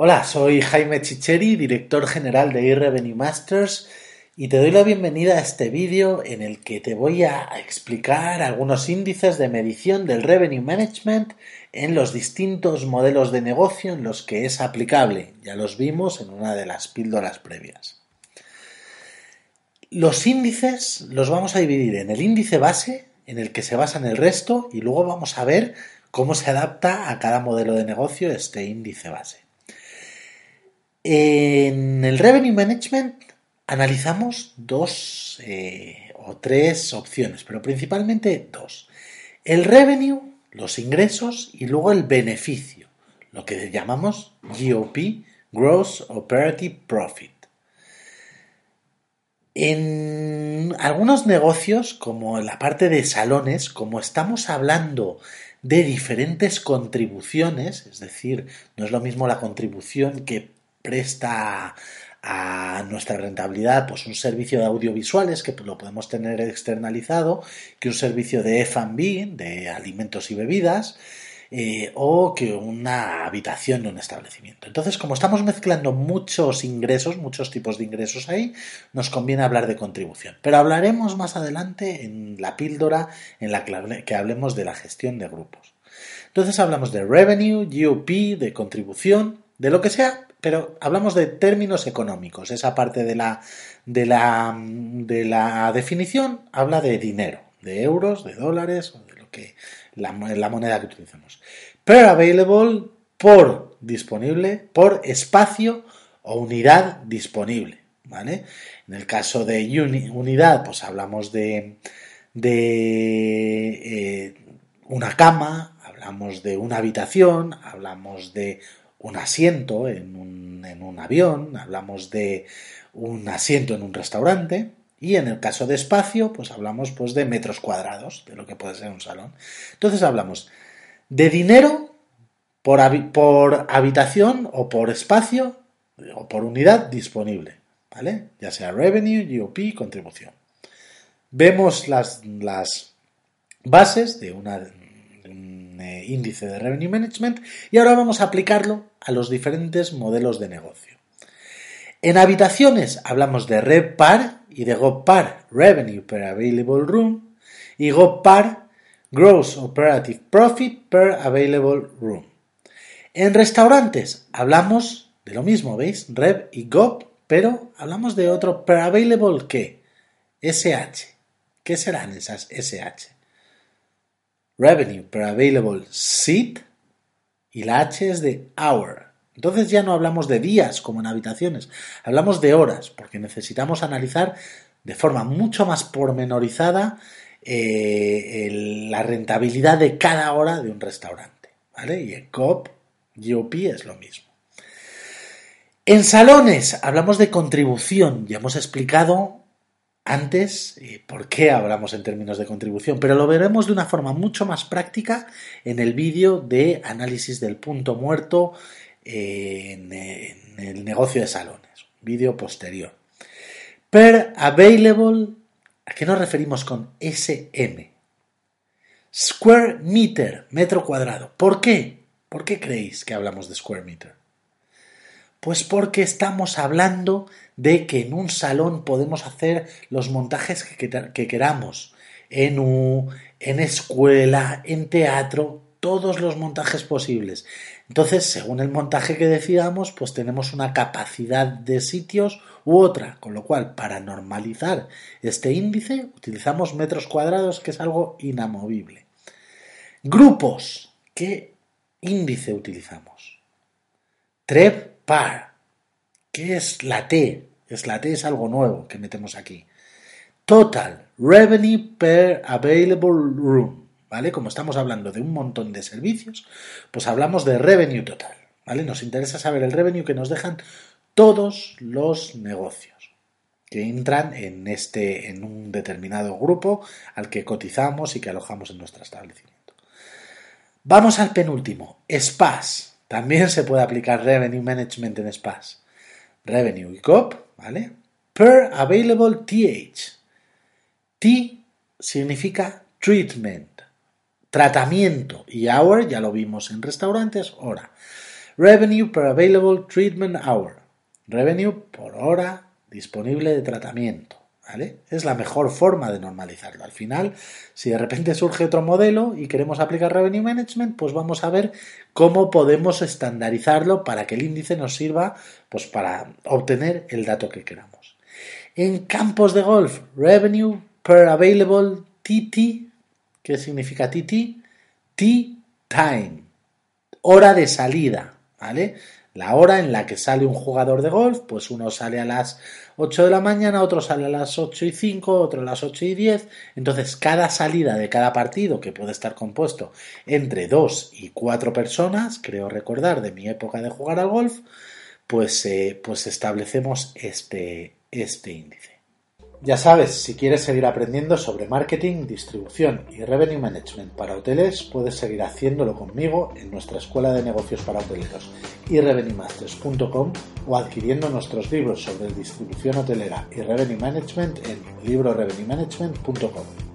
Hola, soy Jaime Chicheri, director general de eRevenue Masters y te doy la bienvenida a este vídeo en el que te voy a explicar algunos índices de medición del Revenue Management en los distintos modelos de negocio en los que es aplicable. Ya los vimos en una de las píldoras previas. Los índices los vamos a dividir en el índice base, en el que se basan el resto, y luego vamos a ver cómo se adapta a cada modelo de negocio este índice base. En el Revenue Management analizamos dos eh, o tres opciones, pero principalmente dos. El revenue, los ingresos, y luego el beneficio, lo que llamamos GOP, Gross Operative Profit. En algunos negocios, como en la parte de salones, como estamos hablando de diferentes contribuciones, es decir, no es lo mismo la contribución que presta a nuestra rentabilidad pues un servicio de audiovisuales que lo podemos tener externalizado que un servicio de F&B de alimentos y bebidas eh, o que una habitación de un establecimiento. Entonces, como estamos mezclando muchos ingresos, muchos tipos de ingresos ahí, nos conviene hablar de contribución. Pero hablaremos más adelante en la píldora en la que hablemos de la gestión de grupos. Entonces hablamos de revenue, GOP, de contribución, de lo que sea, pero hablamos de términos económicos. Esa parte de la, de la, de la definición habla de dinero, de euros, de dólares, o de lo que la, moneda que utilizamos. Per available por disponible, por espacio o unidad disponible. ¿Vale? En el caso de unidad, pues hablamos de, de eh, una cama, hablamos de una habitación, hablamos de un asiento en un, en un avión, hablamos de un asiento en un restaurante, y en el caso de espacio, pues hablamos pues de metros cuadrados, de lo que puede ser un salón. Entonces hablamos de dinero por, por habitación o por espacio o por unidad disponible, ¿vale? Ya sea revenue, GOP, contribución. Vemos las, las bases de una, eh, índice de Revenue Management y ahora vamos a aplicarlo a los diferentes modelos de negocio. En habitaciones hablamos de RevPAR y de GOPAR, Revenue per Available Room, y GOPAR, Gross Operative Profit per Available Room. En restaurantes hablamos de lo mismo, ¿veis? Rev y GOP, pero hablamos de otro per Available que SH. ¿Qué serán esas SH? Revenue per available seat y la H es de hour. Entonces ya no hablamos de días como en habitaciones, hablamos de horas, porque necesitamos analizar de forma mucho más pormenorizada eh, la rentabilidad de cada hora de un restaurante. Y en COP, GOP es lo mismo. En salones hablamos de contribución, ya hemos explicado antes por qué hablamos en términos de contribución, pero lo veremos de una forma mucho más práctica en el vídeo de análisis del punto muerto en, el negocio de salones, vídeo posterior. Per available, ¿a qué nos referimos con SM? Square meter, metro cuadrado. ¿Por qué? ¿Por qué creéis que hablamos de square meter? Pues porque estamos hablando de que en un salón podemos hacer los montajes que, queramos, en, U, en escuela, en teatro, todos los montajes posibles. Entonces, según el montaje que decidamos, pues tenemos una capacidad de sitios u otra, con lo cual, para normalizar este índice, utilizamos metros cuadrados, que es algo inamovible. Grupos, ¿qué índice utilizamos? TREP par. ¿Qué es la T? Es la T es algo nuevo que metemos aquí. Total Revenue per Available Room. ¿Vale? Como estamos hablando de un montón de servicios, pues hablamos de revenue total. ¿Vale? Nos interesa saber el revenue que nos dejan todos los negocios que entran en este en un determinado grupo al que cotizamos y que alojamos en nuestro establecimiento. Vamos al penúltimo, SPAS. También se puede aplicar Revenue Management en SPAS. Revenue y COP, ¿vale? Per Available TH. T significa treatment, tratamiento y hour, ya lo vimos en restaurantes, hora. Revenue per available treatment hour. Revenue por hora disponible de tratamiento. ¿Vale? Es la mejor forma de normalizarlo. Al final, si de repente surge otro modelo y queremos aplicar Revenue Management, pues vamos a ver cómo podemos estandarizarlo para que el índice nos sirva pues, para obtener el dato que queramos. En campos de golf, Revenue per Available TT. ¿Qué significa TT? T-Time. Hora de salida. ¿Vale? La hora en la que sale un jugador de golf, pues uno sale a las 8 de la mañana, otro sale a las 8 y 5, otro a las 8 y 10. Entonces, cada salida de cada partido, que puede estar compuesto entre 2 y 4 personas, creo recordar de mi época de jugar al golf, pues, eh, pues establecemos este, este índice. Ya sabes, si quieres seguir aprendiendo sobre marketing, distribución y revenue management para hoteles, puedes seguir haciéndolo conmigo en nuestra escuela de negocios para hoteleros y revenuemasters.com o adquiriendo nuestros libros sobre distribución hotelera y revenue management en librorevenuemanagement.com.